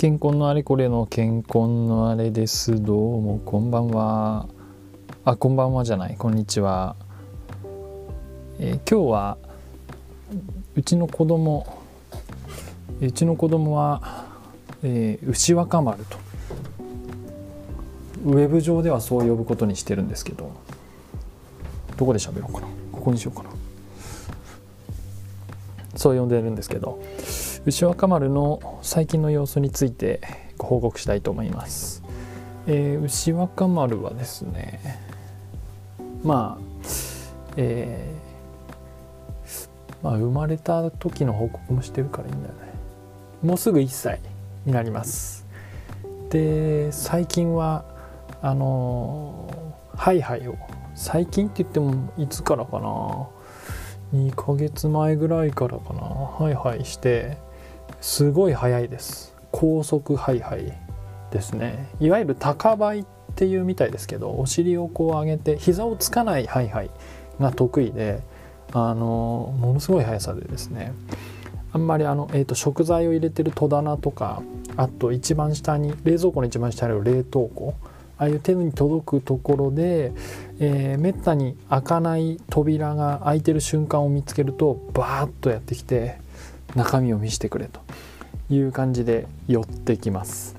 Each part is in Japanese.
健康のあれこれの健康のあれです。どうもこんばんは。あこんばんはじゃない。こんにちは、えー、今日はうちの子供うちの子供は、えー、牛若丸とウェブ上ではそう呼ぶことにしてるんですけどどこで喋ろうかな。ここにしようかな。そう呼んでるんですけど牛若丸の最近の様子についてご報告したいと思います、えー、牛若丸はですねまあえー、まあ生まれた時の報告もしてるからいいんだよね。もうすぐ1歳になります。で最近はあのハイハイを最近って言ってもいつからかな？2ヶ月前ぐらいからかな？ハイハイしてすごい速いです。高速ハイハイですね。いわゆる高這いっていうみたいですけどお尻をこう上げて膝をつかないハイハイが得意であのものすごい速さでですね。あんまりあの、えーと、食材を入れてる戸棚とかあと一番下に冷蔵庫の一番下にある冷凍庫ああいう手に届くところで、えー、めったに開かない扉が開いてる瞬間を見つけるとバーッとやってきて中身を見せてくれという感じで寄ってきます。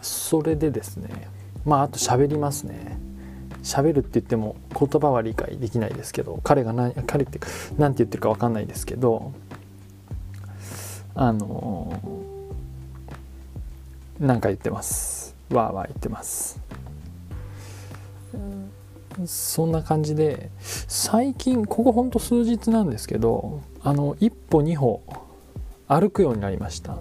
それでですねまああと喋りますね。喋るって言っても言葉は理解できないですけど彼が何彼って何て言ってるか分かんないですけどあの何か言ってます。わーわー言ってます。そんな感じで最近ここほんと数日なんですけどあの一歩二歩歩くようになりました。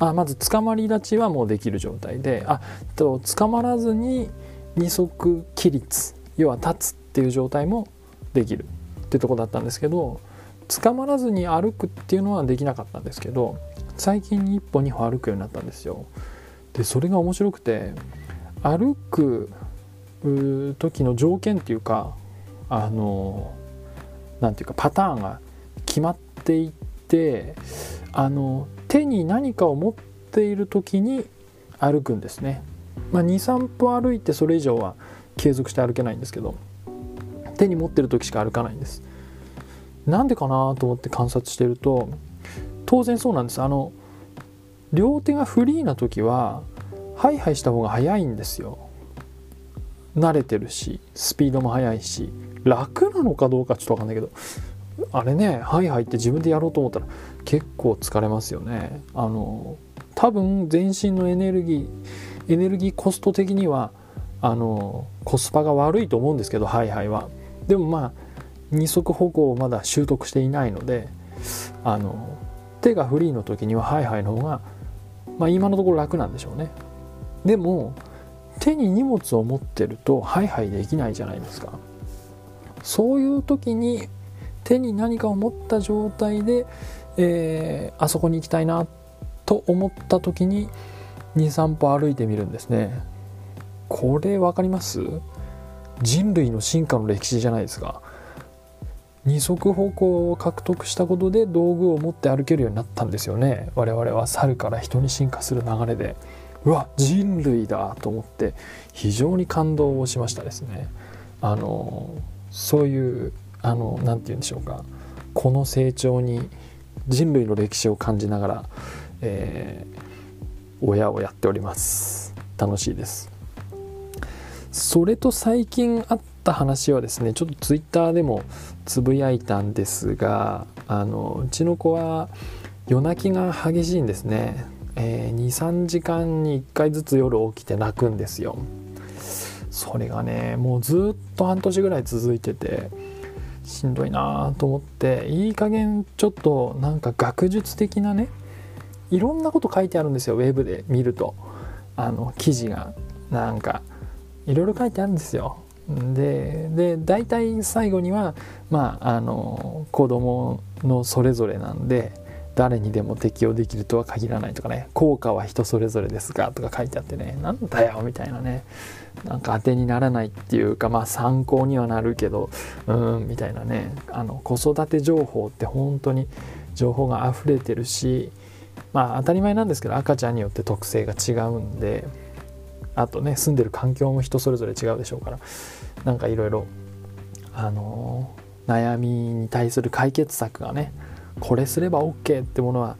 あまず捕まり立ちはもうできる状態であと捕まらずに二足起立要は立つっていう状態もできる。ってとこだったんですけど捕まらずに歩くっていうのはできなかったんですけど最近に一歩二歩歩くようになったんですよ。でそれが面白くて歩く時の条件っていうかあの何ていうかパターンが決まっていってあの手に何かを持っている時に歩くんですね、まあ、23歩歩いてそれ以上は継続して歩けないんですけど手に持ってる時しか歩かないんです。なんでかなと思って観察してると当然そうなんです。あの両手がフリーな時はハイハイした方が早いんですよ。慣れてるしスピードも速いし楽なのかどうかちょっと分かんないけどあれねハイハイって自分でやろうと思ったら結構疲れますよね。あの多分全身のエネルギーエネルギーコスト的にはあのコスパが悪いと思うんですけどハイハイは。でもまあ二足歩行をまだ習得していないのであの手がフリーの時にはハイハイの方がまあ今のところ楽なんでしょうね。でも手に荷物を持ってるとハイハイできないじゃないですか。そういう時に手に何かを持った状態で、えー、あそこに行きたいなと思った時に23歩歩いてみるんですね。これ分かります？人類の進化の歴史じゃないですか。二足歩行を獲得したことで道具を持って歩けるようになったんですよね。我々は猿から人に進化する流れで。うわ人類だと思って非常に感動をしましたですね。あのそういうあの何て言うんでしょうか。この成長に人類の歴史を感じながら、えー、親をやっております。楽しいです。それと最近あった話はですねちょっとツイッターでもつぶやいたんですがあのうちの子は夜泣きが激しいんですね。えー、23時間に1回ずつ夜起きて泣くんですよ。それがねもうずっと半年ぐらい続いててしんどいなと思っていい加減ちょっとなんか学術的なねいろんなこと書いてあるんですよウェブで見ると。あの記事が。なんかいろいろ書いてあるんですよ。でで大体最後にはまああの子供のそれぞれなんで誰にでも適用できるとは限らないとかね効果は人それぞれですがとか書いてあってねなんだよみたいなねなんか当てにならないっていうかまあ参考にはなるけどうんみたいなねあの子育て情報って本当に情報が溢れてるし、まあ当たり前なんですけど赤ちゃんによって特性が違うんであとね住んでる環境も人それぞれ違うでしょうからなんかいろいろあのー、悩みに対する解決策がねこれすれば OK ってものは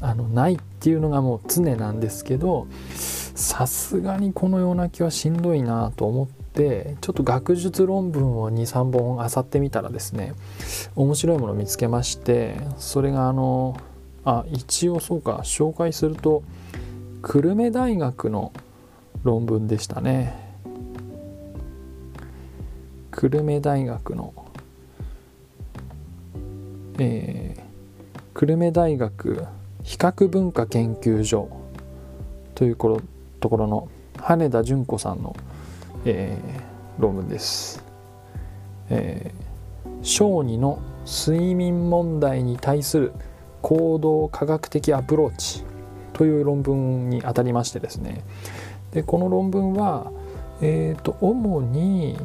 あのないっていうのがもう常なんですけどさすがにこのような気はしんどいなと思ってちょっと学術論文を23本漁ってみたらですね面白いものを見つけましてそれがあのあ一応そうか紹介すると久留米大学の論文でしたね。久留米大学のえー、久留米大学比較文化研究所というところの羽田純子さんの、えー、論文です。えー、小児の睡眠問題に対する行動科学的アプローチという論文にあたりましてですねでこの論文は、えーと主に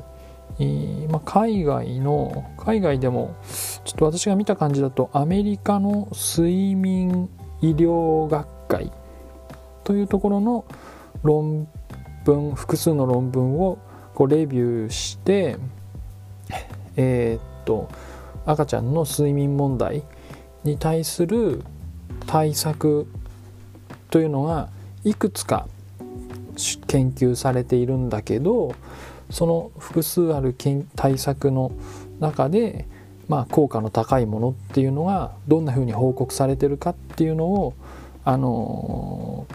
ま、海外の海外でもちょっと私が見た感じだとアメリカの睡眠医療学会というところの論文複数の論文をこうレビューしてえー、っと赤ちゃんの睡眠問題に対する対策というのがいくつか研究されているんだけどその複数ある対策の中で、まあ、効果の高いものっていうのがどんなふうに報告されてるかっていうのをあの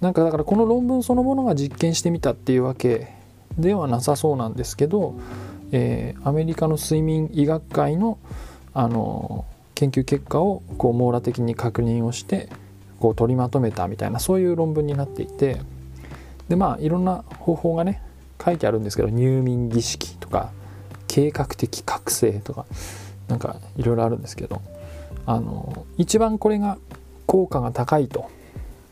なんかだからこの論文そのものが実験してみたっていうわけではなさそうなんですけど、えー、アメリカの睡眠医学会の、あの研究結果をこう網羅的に確認をしてこう取りまとめたみたいなそういう論文になっていてでまあいろんな方法がね書いてあるんですけど入眠儀式とか計画的覚醒とかなんかいろいろあるんですけどあの一番これが効果が高いと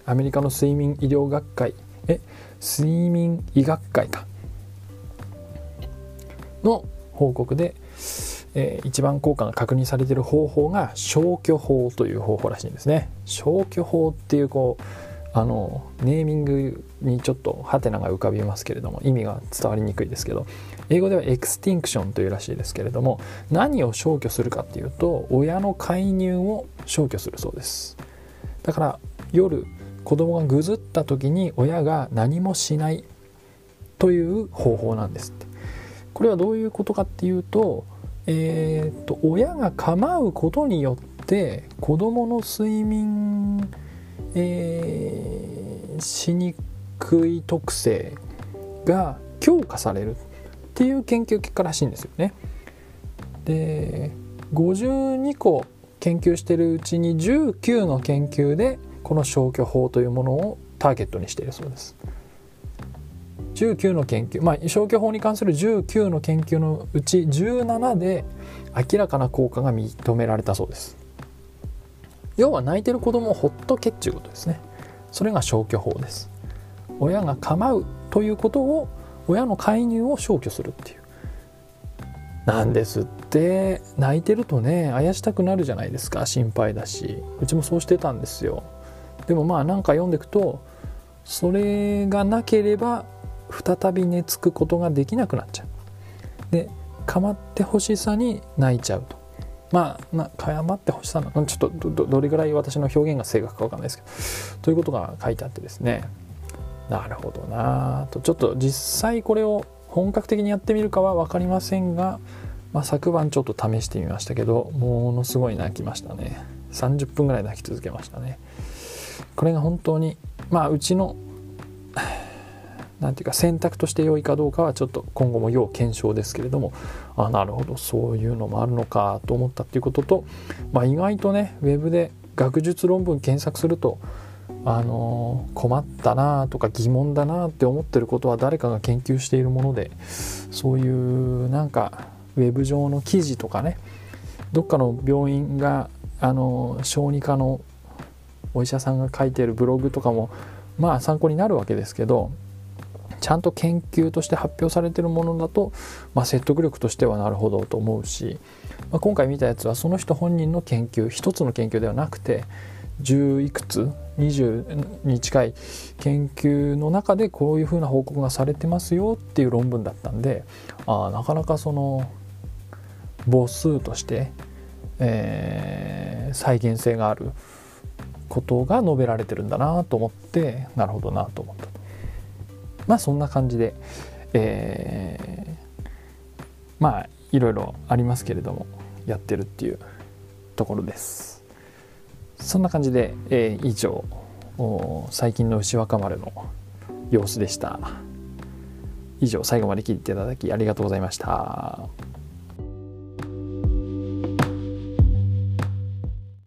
アメリカの睡眠医療学会え睡眠医学会か。の報告で、えー、一番効果が確認されている方法が消去法という方法らしいんですね。消去法っていうこうあのネーミングにちょっとハテナが浮かびますけれども意味が伝わりにくいですけど英語では extinction というらしいですけれども何を消去するかっていうと親の介入を消去するそうです。だから夜子供がぐずった時に親が何もしないという方法なんですって。これはどういうことかっていうとえー、っと親が構うことによって子供の睡眠えー、しにくい特性が強化されるっていう研究結果らしいんですよね。で52個研究してるうちに19の研究でこの消去法というものをターゲットにしているそうです。19の研究まあ消去法に関する19の研究のうち17で明らかな効果が認められたそうです。要は泣いてる子供をほっとけっていうことですねそれが消去法です。親が構うということを親の介入を消去するっていう。なんですって。泣いてるとねあやしたくなるじゃないですか。心配だし。うちもそうしてたんですよ。でもまあなんか読んでいくとそれがなければ再び寝つくことができなくなっちゃう。で構ってほしさに泣いちゃうと。まあ、な謝ってほしさのちょっとどれぐらい私の表現が正確か分かんないですけど。ということが書いてあってですね。なるほどな。とちょっと実際これを本格的にやってみるかは分かりませんが、まあ、昨晩ちょっと試してみましたけどものすごい泣きましたね。30分ぐらい泣き続けましたね。これが本当にまあうちの何ていうか選択として良いかどうかはちょっと今後も要検証ですけれども。あなるほど。そういうのもあるのかと思ったっていうことと、まあ、意外とねウェブで学術論文検索するとあのー、困ったなとか疑問だなって思ってることは誰かが研究しているものでそういうなんかウェブ上の記事とかねどっかの病院があの小児科のお医者さんが書いてるブログとかもまあ参考になるわけですけどちゃんと研究として発表されてるものだと、まあ、説得力としてはなるほどと思うし、まあ、今回見たやつはその人本人の研究一つの研究ではなくて10いくつ20に近い研究の中でこういうふうな報告がされてますよっていう論文だったんでああなかなかその母数として、えー、再現性があることが述べられてるんだなと思ってなるほどなと思ったまあそんな感じで、えー、まあいろいろありますけれどもやってるっていうところです。そんな感じで、えー、以上最近の牛若丸の様子でした。以上最後まで聞いていただきありがとうございました。